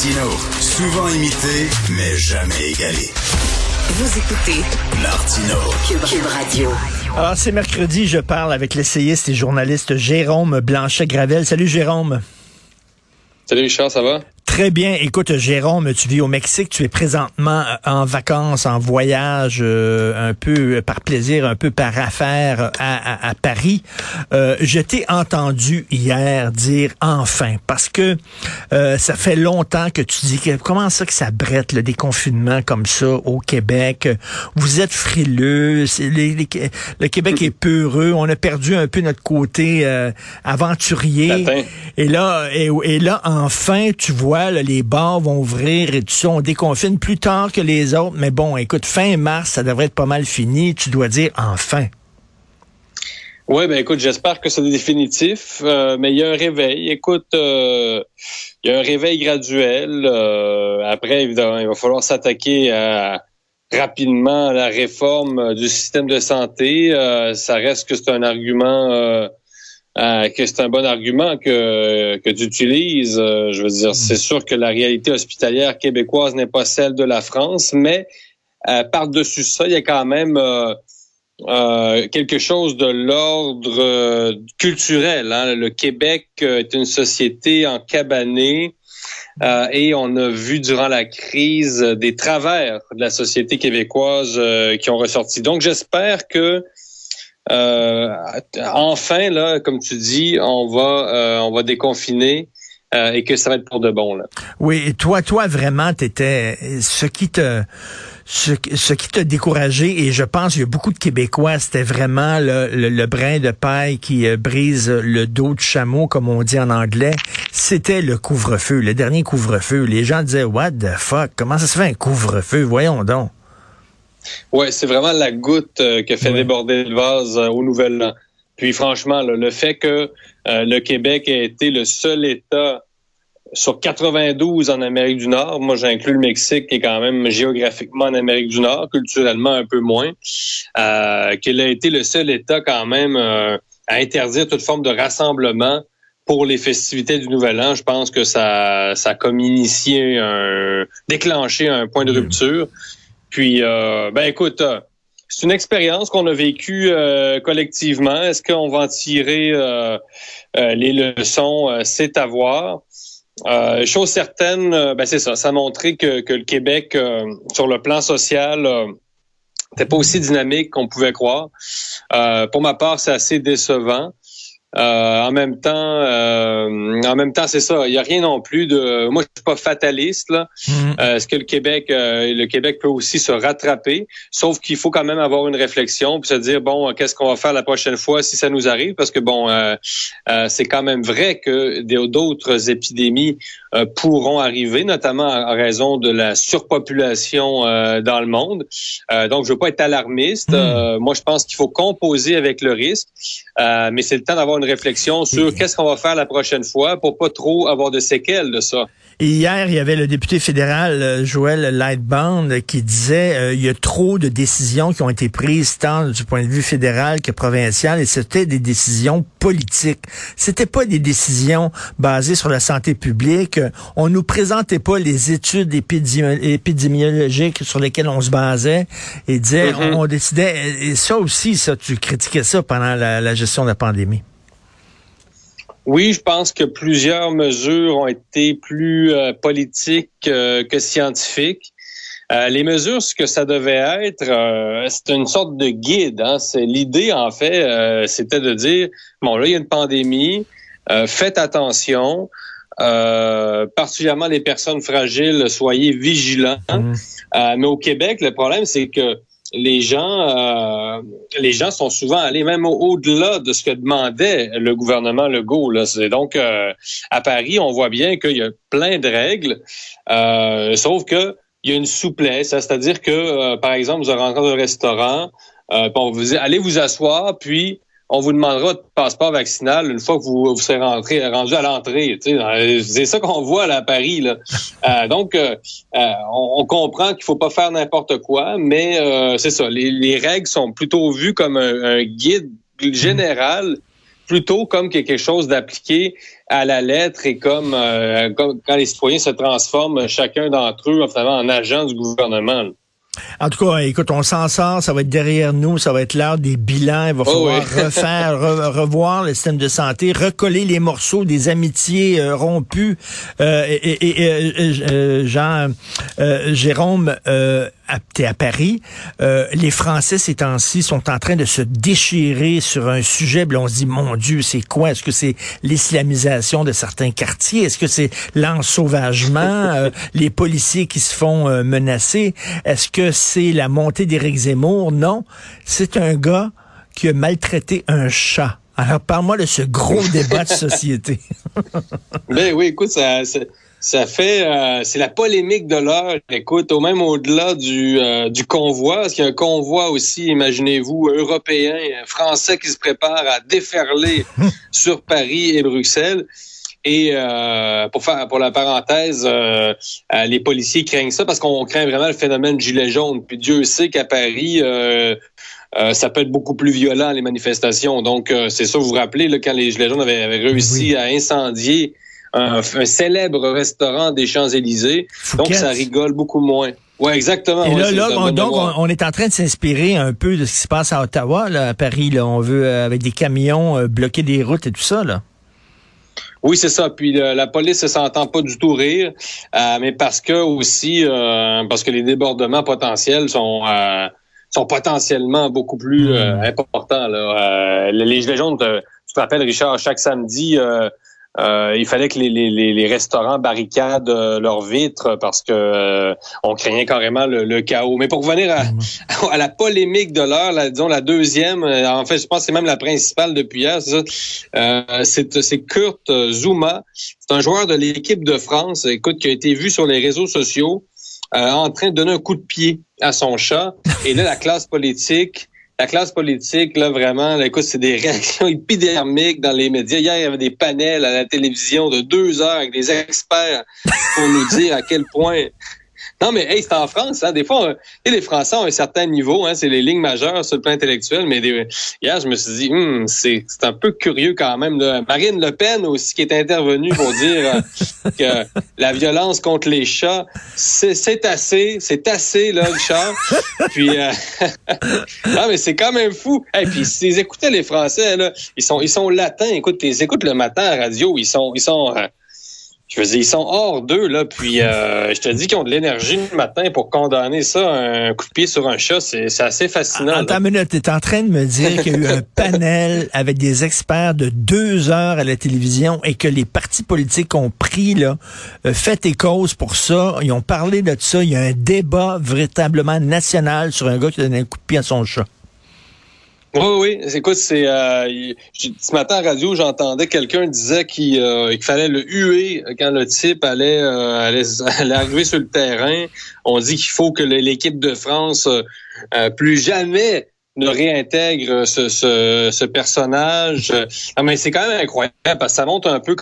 Martino, souvent imité, mais jamais égalé. Vous écoutez Martino, Cube, Cube Radio. Alors, c'est mercredi, je parle avec l'essayiste et journaliste Jérôme Blanchet-Gravel. Salut Jérôme. Salut Richard, ça va? Très bien. Écoute, Jérôme, tu vis au Mexique, tu es présentement euh, en vacances, en voyage, euh, un peu euh, par plaisir, un peu par affaire à, à, Paris. Euh, je t'ai entendu hier dire enfin, parce que ça fait longtemps que tu dis que comment ça que ça brette le déconfinement comme ça au Québec? Vous êtes frileux, le Québec est peureux, on a perdu un peu notre côté aventurier. Et là, et, et là, enfin, tu vois les bars vont ouvrir et tout ça, on déconfine plus tard que les autres. Mais bon, écoute, fin mars, ça devrait être pas mal fini. Tu dois dire enfin. Oui, ben écoute, j'espère que c'est définitif, euh, mais il y a un réveil. Écoute, euh, il y a un réveil graduel. Euh, après, évidemment, il va falloir s'attaquer rapidement à la réforme du système de santé. ça reste que c'est un argument euh, que c'est un bon argument que, que tu utilises. Euh, je veux dire, c'est mm. sûr que la réalité hospitalière québécoise n'est pas celle de la France, mais euh, par-dessus ça, il y a quand même quelque chose de l'ordre culturel. Hein. Le Québec est une société en cabanée. et on a vu durant la crise des travers de la société québécoise qui ont ressorti. Donc j'espère que enfin, là, comme tu dis, on va, euh, on va déconfiner. Euh, et que ça va être pour de bon là. Oui, et toi, toi vraiment, t'étais ce qui ce, qui t'a découragé, et je pense qu'il y a beaucoup de Québécois, c'était vraiment le, le, brin de paille qui brise le dos de chameau, comme on dit en anglais. C'était le couvre-feu, le dernier couvre-feu. Les gens disaient, what the fuck, comment ça se fait un couvre-feu? Voyons donc. Ouais, c'est vraiment la goutte euh, qui fait déborder le vase euh, au Nouvel An. Puis franchement, le fait que euh, le Québec ait été le seul État sur 92 en Amérique du Nord, moi j'inclus le Mexique qui est quand même géographiquement en Amérique du Nord, culturellement un peu moins, qu'il a été le seul État quand même à interdire toute forme de rassemblement pour les festivités du Nouvel An. Je pense que ça, ça a comme initié un, déclenché un point de rupture. Puis, euh, ben écoute, euh, c'est une expérience qu'on a vécue euh, collectivement. Est-ce qu'on va en tirer les leçons? c'est à voir. chose certaine, ben c'est ça. Ça a montré que, que le Québec, sur le plan social, n'était pas aussi dynamique qu'on pouvait croire. pour ma part, c'est assez décevant. Euh, en même temps, euh, en même temps, c'est ça. Il y a rien non plus de. Moi, je suis pas fataliste. Là. Mhm. Euh, est-ce que le Québec, le Québec peut aussi se rattraper? Sauf qu'il faut quand même avoir une réflexion puis se dire bon, qu'est-ce qu'on va faire la prochaine fois si ça nous arrive? Parce que bon, c'est quand même vrai que d'autres épidémies pourront arriver, notamment en raison de la surpopulation dans le monde. donc, je veux pas être alarmiste. Mhm. moi, je pense qu'il faut composer avec le risque, mais c'est le temps d'avoir une réflexion sur qu'est-ce qu'on va faire la prochaine fois pour pas trop avoir de séquelles de ça. Et hier, il y avait le député fédéral euh, Joël Lightband qui disait euh, il y a trop de décisions qui ont été prises tant du point de vue fédéral que provincial et c'était des décisions politiques. C'était pas des décisions basées sur la santé publique. On nous présentait pas les études épidémiologiques sur lesquelles on se basait et disait mm-hmm. on, décidait et ça aussi ça tu critiquais ça pendant la gestion de la pandémie. Oui, je pense que plusieurs mesures ont été plus euh, politiques euh, que scientifiques. Euh, les mesures, ce que ça devait être, c'est une sorte de guide. Hein. C'est l'idée en fait, c'était de dire bon là il y a une pandémie, faites attention. particulièrement les personnes fragiles, soyez vigilants. Mmh. mais au Québec, le problème, c'est que les gens, euh, les gens sont souvent allés même au-delà de ce que demandait le gouvernement Legault. Là. Donc, euh, à Paris, on voit bien qu'il y a plein de règles, euh, sauf que il y a une souplesse, c'est-à-dire que, par exemple, vous rentré dans un restaurant, bon, vous allez vous asseoir, puis on vous demandera votre passeport vaccinal une fois que vous, vous serez rentré, rendu à l'entrée. C'est ça qu'on voit là, à Paris. Là. Euh, donc, euh, euh, on, comprend qu'il faut pas faire n'importe quoi, mais c'est ça. Les, règles sont plutôt vues comme un, guide général plutôt comme quelque chose d'appliqué à la lettre et comme, quand les citoyens se transforment chacun d'entre eux en, en agent du gouvernement. En tout cas, écoute, on s'en sort, ça va être derrière nous, ça va être l'heure des bilans, il va oh falloir refaire, revoir le système de santé, recoller les morceaux des amitiés euh, rompues. Euh, et, et, euh, Jean Jérôme, t'es à Paris, les Français ces temps-ci sont en train de se déchirer sur un sujet, on se dit, mon Dieu, c'est quoi? Est-ce que c'est l'islamisation de certains quartiers? Est-ce que c'est l'ensauvagement? les policiers qui se font menacer? Est-ce que c'est la montée d'Éric Zemmour? Non, c'est un gars qui a maltraité un chat. Alors, parle-moi de ce gros débat de société. ben oui, écoute, ça, ça, fait, euh, c'est la polémique de l'heure. Écoute, au même au-delà du, euh, du convoi, parce qu'il y a un convoi aussi, imaginez-vous, européen, français qui se prépare à déferler sur Paris et Bruxelles. Et euh, pour faire pour la parenthèse, euh, euh, les policiers craignent ça parce qu'on craint vraiment le phénomène gilet jaune. Puis Dieu sait qu'à Paris, ça peut être beaucoup plus violent les manifestations. Donc c'est ça, vous vous rappelez là, quand les gilets jaunes avaient, réussi à incendier un, célèbre restaurant des Champs Élysées. Donc ça rigole beaucoup moins. Ouais, exactement. Et là, là donc, on, est en train de s'inspirer un peu de ce qui se passe à Ottawa, là, à Paris. Là, on veut, avec des camions, bloquer des routes et tout ça. Là. Oui, c'est ça. Puis la police ne s'entend pas du tout rire, euh, mais parce que aussi euh, parce que les débordements potentiels sont euh, sont potentiellement beaucoup plus hmm. importants. Là. les Gilets jaunes, tu te rappelles, Richard, chaque samedi, euh, il fallait que les, les, les restaurants barricadent euh, leurs vitres parce que euh, on craignait carrément le, chaos. Mais pour revenir à, à la polémique de l'heure, la, disons la deuxième, en fait, je pense que c'est même la principale depuis hier, c'est c'est Kurt Zuma. C'est un joueur de l'équipe de France, écoute, qui a été vu sur les réseaux sociaux en train de donner un coup de pied à son chat. Et là, la classe politique la classe politique, là, vraiment, là, écoute, c'est des réactions épidermiques dans les médias. Hier, il y avait des panels à la télévision de deux heures avec des experts pour nous dire à quel point non, mais hey, c'est en France. Hein. Des fois, les Français ont un certain niveau. Hein, c'est les lignes majeures sur le plan intellectuel. Mais hier, je me suis dit, hum, c'est un peu curieux quand même. Marine Le Pen aussi qui est intervenue pour dire euh, que la violence contre les chats, c'est assez, c'est assez là, le chat. Puis, euh, non, mais c'est quand même fou. Et puis, si ils écoutaient les Français, là, ils sont, ils sont latins. Écoute, ils écoutent le matin à la radio. Ils sont, ils sont. Euh, je veux dire, ils sont hors d'eux, là, puis euh, je te dis qu'ils ont de l'énergie le matin pour condamner ça, un coup de pied sur un chat, c'est assez fascinant. Attends une minute, t'es en train de me dire qu'il y a eu un panel avec des experts de deux heures à la télévision et que les partis politiques ont pris, là, euh, fait et cause pour ça, ils ont parlé de ça, il y a un débat véritablement national sur un gars qui a donné un coup de pied à son chat. Oui, oui. Écoute, c'est euh, ce matin à radio, j'entendais quelqu'un disait euh, qu'il fallait le huer quand le type allait, euh, allait, arriver sur le terrain. On dit qu'il faut que l'équipe de France euh, plus jamais ne réintègre ce, ce, ce personnage. Ah, mais c'est quand même incroyable parce que ça montre un peu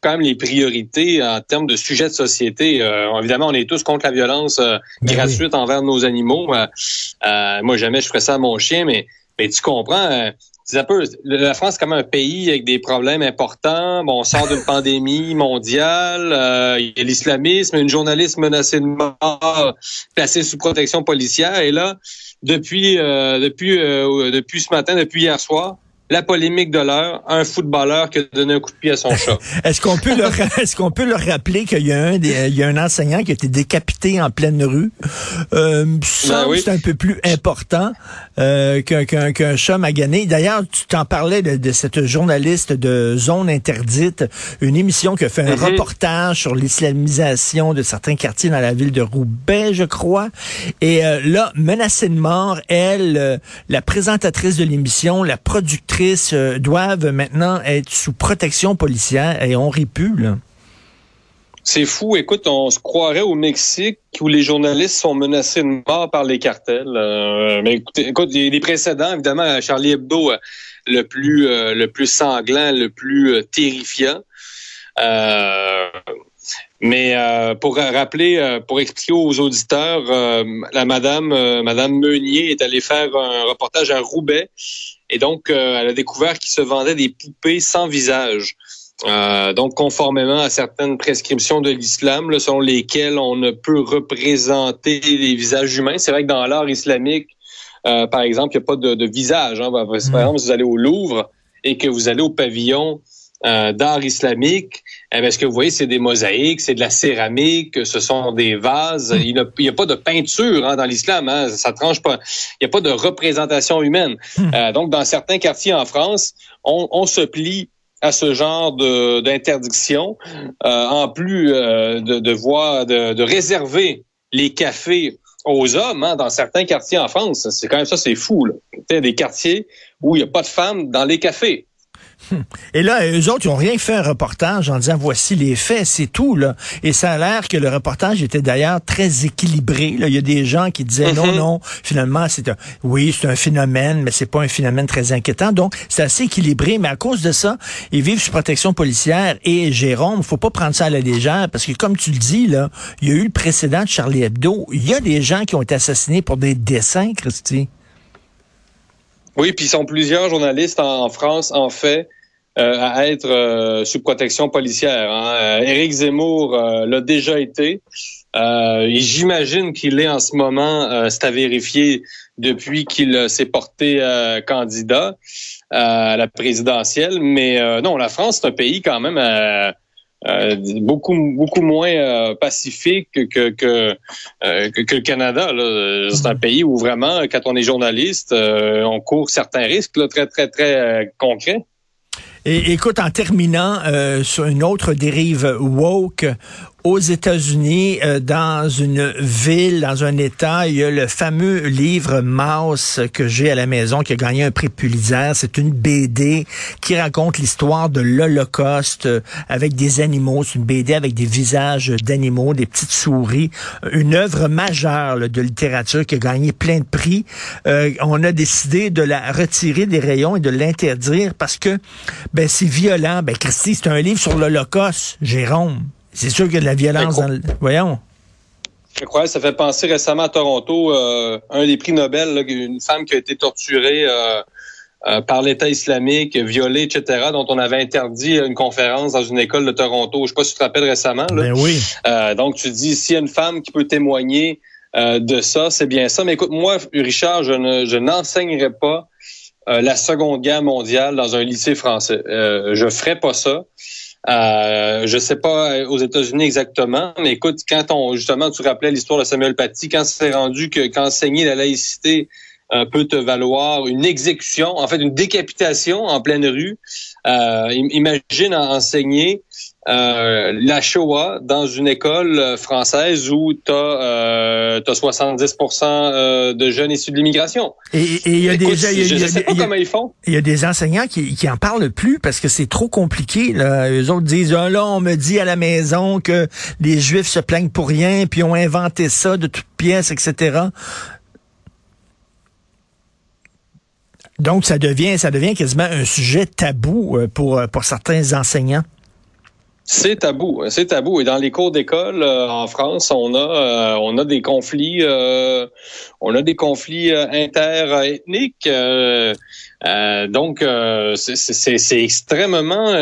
quand même les priorités en termes de sujets de société. évidemment, on est tous contre la violence ben gratuite envers nos animaux. moi, jamais je ferais ça à mon chien, mais mais tu comprends, euh, un peu la France comme un pays avec des problèmes importants. Bon, on sort d'une pandémie mondiale, euh, il y a l'islamisme, une journaliste menacée de mort, placée sous protection policière. Et là, depuis euh, depuis depuis ce matin, depuis hier soir, la polémique de l'heure, un footballeur qui a donné un coup de pied à son chat. est-ce qu'on peut leur est-ce qu'on peut leur rappeler qu'il y a un il y a un enseignant qui a été décapité en pleine rue? Euh, ça ben c'est un peu plus important euh, qu'un qu'un chat magané. D'ailleurs, tu t'en parlais de, cette journaliste de zone interdite, une émission qui a fait un mm-hmm. reportage sur l'islamisation de certains quartiers dans la ville de Roubaix, je crois. Et euh, là, menacée de mort, elle, euh, la présentatrice de l'émission, la productrice euh, doivent maintenant être sous protection policière et on rit plus, là. C'est fou. Écoute, on se croirait au Mexique où les journalistes sont menacés de mort par les cartels. Euh, mais écoute, il y a des précédents, évidemment, Charlie Hebdo, euh, le plus le plus sanglant, le plus terrifiant. Mais euh, pour rappeler, euh, pour expliquer aux auditeurs, euh, la madame, madame Meunier est allée faire un reportage à Roubaix et donc elle a découvert qu'il se vendait des poupées sans visage. donc, conformément à certaines prescriptions de l'islam, selon lesquelles on ne peut représenter les visages humains. C'est vrai que dans l'art islamique, par exemple, il n'y a pas de, visage. Hein. Par exemple, vous allez au Louvre et que vous allez au pavillon euh, d'art islamique, eh ce que vous voyez, c'est des mosaïques, c'est de la céramique, ce sont des vases. Il n'y a, pas de peinture hein, dans l'islam, hein, ça tranche pas. Il n'y a pas de représentation humaine. Hmm. Euh, donc, dans certains quartiers en France, on, se plie à ce genre d'interdiction, euh, en plus de, de, voir, de, de réserver les cafés aux hommes hein, dans certains quartiers en France. C'est quand même ça, c'est fou. Là. Des quartiers où il n'y a pas de femmes dans les cafés. Et là, eux autres, ils n'ont rien fait un reportage en disant voici les faits, c'est tout. Là. Et ça a l'air que le reportage était d'ailleurs très équilibré. Là. Il y a des gens qui disaient non, mhm. non, finalement, c'est un oui, c'est un phénomène, mais c'est pas un phénomène très inquiétant. Donc, c'est assez équilibré, mais à cause de ça, ils vivent sous protection policière. Et Jérôme, faut pas prendre ça à la légère, parce que comme tu le dis, là, il y a eu le précédent de Charlie Hebdo. Il y a des gens qui ont été assassinés pour des dessins, Christy. Oui, puis ils sont plusieurs journalistes en, France, en fait, euh, à être euh, sous protection policière. Hein. Euh, Éric Zemmour l'a déjà été. J'imagine qu'il est en ce moment, c'est à vérifier, depuis qu'il s'est porté candidat à la présidentielle. Mais non, la France, c'est un pays quand même euh, beaucoup beaucoup moins euh, pacifique que que, que, euh, que, le Canada. C'est un pays où vraiment, quand on est journaliste, on court certains risques là, très très très concrets. Et écoute, en terminant sur une autre dérive woke, aux États-Unis, euh, dans une ville, dans un État, il y a le fameux livre Mouse que j'ai à la maison qui a gagné un prix Pulitzer. C'est une BD qui raconte l'histoire de l'Holocauste euh, avec des animaux. C'est une BD avec des visages d'animaux, des petites souris. Une œuvre majeure de littérature qui a gagné plein de prix. Euh, on a décidé de la retirer des rayons et de l'interdire parce que ben c'est violent. Ben Christy, c'est un livre sur l'Holocauste, Jérôme. C'est sûr qu'il y a de la violence dans le... Voyons. Je crois ça fait penser récemment à Toronto, euh, un des prix Nobel, une femme qui a été torturée euh, euh, par l'État islamique, violée, etc., dont on avait interdit une conférence dans une école de Toronto. Je sais pas si tu te rappelles récemment. Ben oui. donc tu dis, s'il y a une femme qui peut témoigner de ça, c'est bien ça. Mais écoute, moi, Richard, je ne je n'enseignerai pas la Seconde Guerre mondiale dans un lycée français. je ferai pas ça. Euh, je sais pas euh, aux États-Unis exactement, mais écoute, quand on justement tu rappelais l'histoire de Samuel Paty, quand c'est rendu que qu'enseigner la laïcité euh, peut te valoir une exécution, en fait une décapitation en pleine rue. Euh, imagine enseigner euh, la Shoah dans une école euh, française où tu as, 70% de jeunes issus de l'immigration. Et il y a des je, sais pas comment ils font. Il y a des enseignants qui, qui en parlent plus parce que c'est trop compliqué. Là. Eux autres disent ah, là on me dit à la maison que les Juifs se plaignent pour rien puis ont inventé ça de toutes pièces, etc. Donc ça devient ça devient quasiment un sujet tabou euh, pour pour certains enseignants. C'est tabou, c'est tabou. Et dans les cours d'école euh, en France, on a euh, on a des conflits, euh, on a des conflits interethniques. donc c'est extrêmement.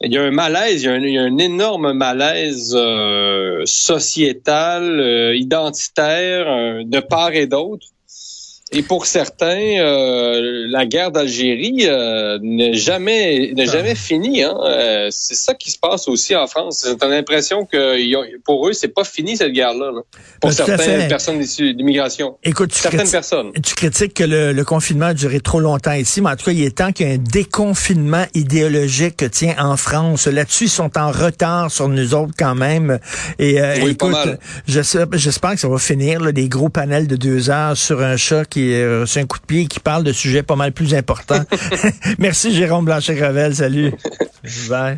il y a un malaise, il y il y a un énorme malaise sociétal, identitaire, de part et d'autre. Et pour certains, euh, la guerre d'Algérie euh, n'est jamais n'est jamais finie. Hein? Euh, c'est ça qui se passe aussi en France. J'ai l'impression que pour eux, c'est pas fini cette guerre-là. Pour certaines personnes d'immigration. Écoute, certaines personnes. Tu critiques que le, le, confinement a duré trop longtemps ici, mais en tout cas, il est temps qu'il y ait un déconfinement idéologique tient en France. Là-dessus, ils sont en retard sur nous autres quand même. Et oui, écoute, j'espère que ça va finir là, des gros panels de deux heures sur un chat qui c'est un coup de pied qui parle de sujets pas mal plus importants. Merci Jérôme Blanchet-Gravel. Salut. Bye.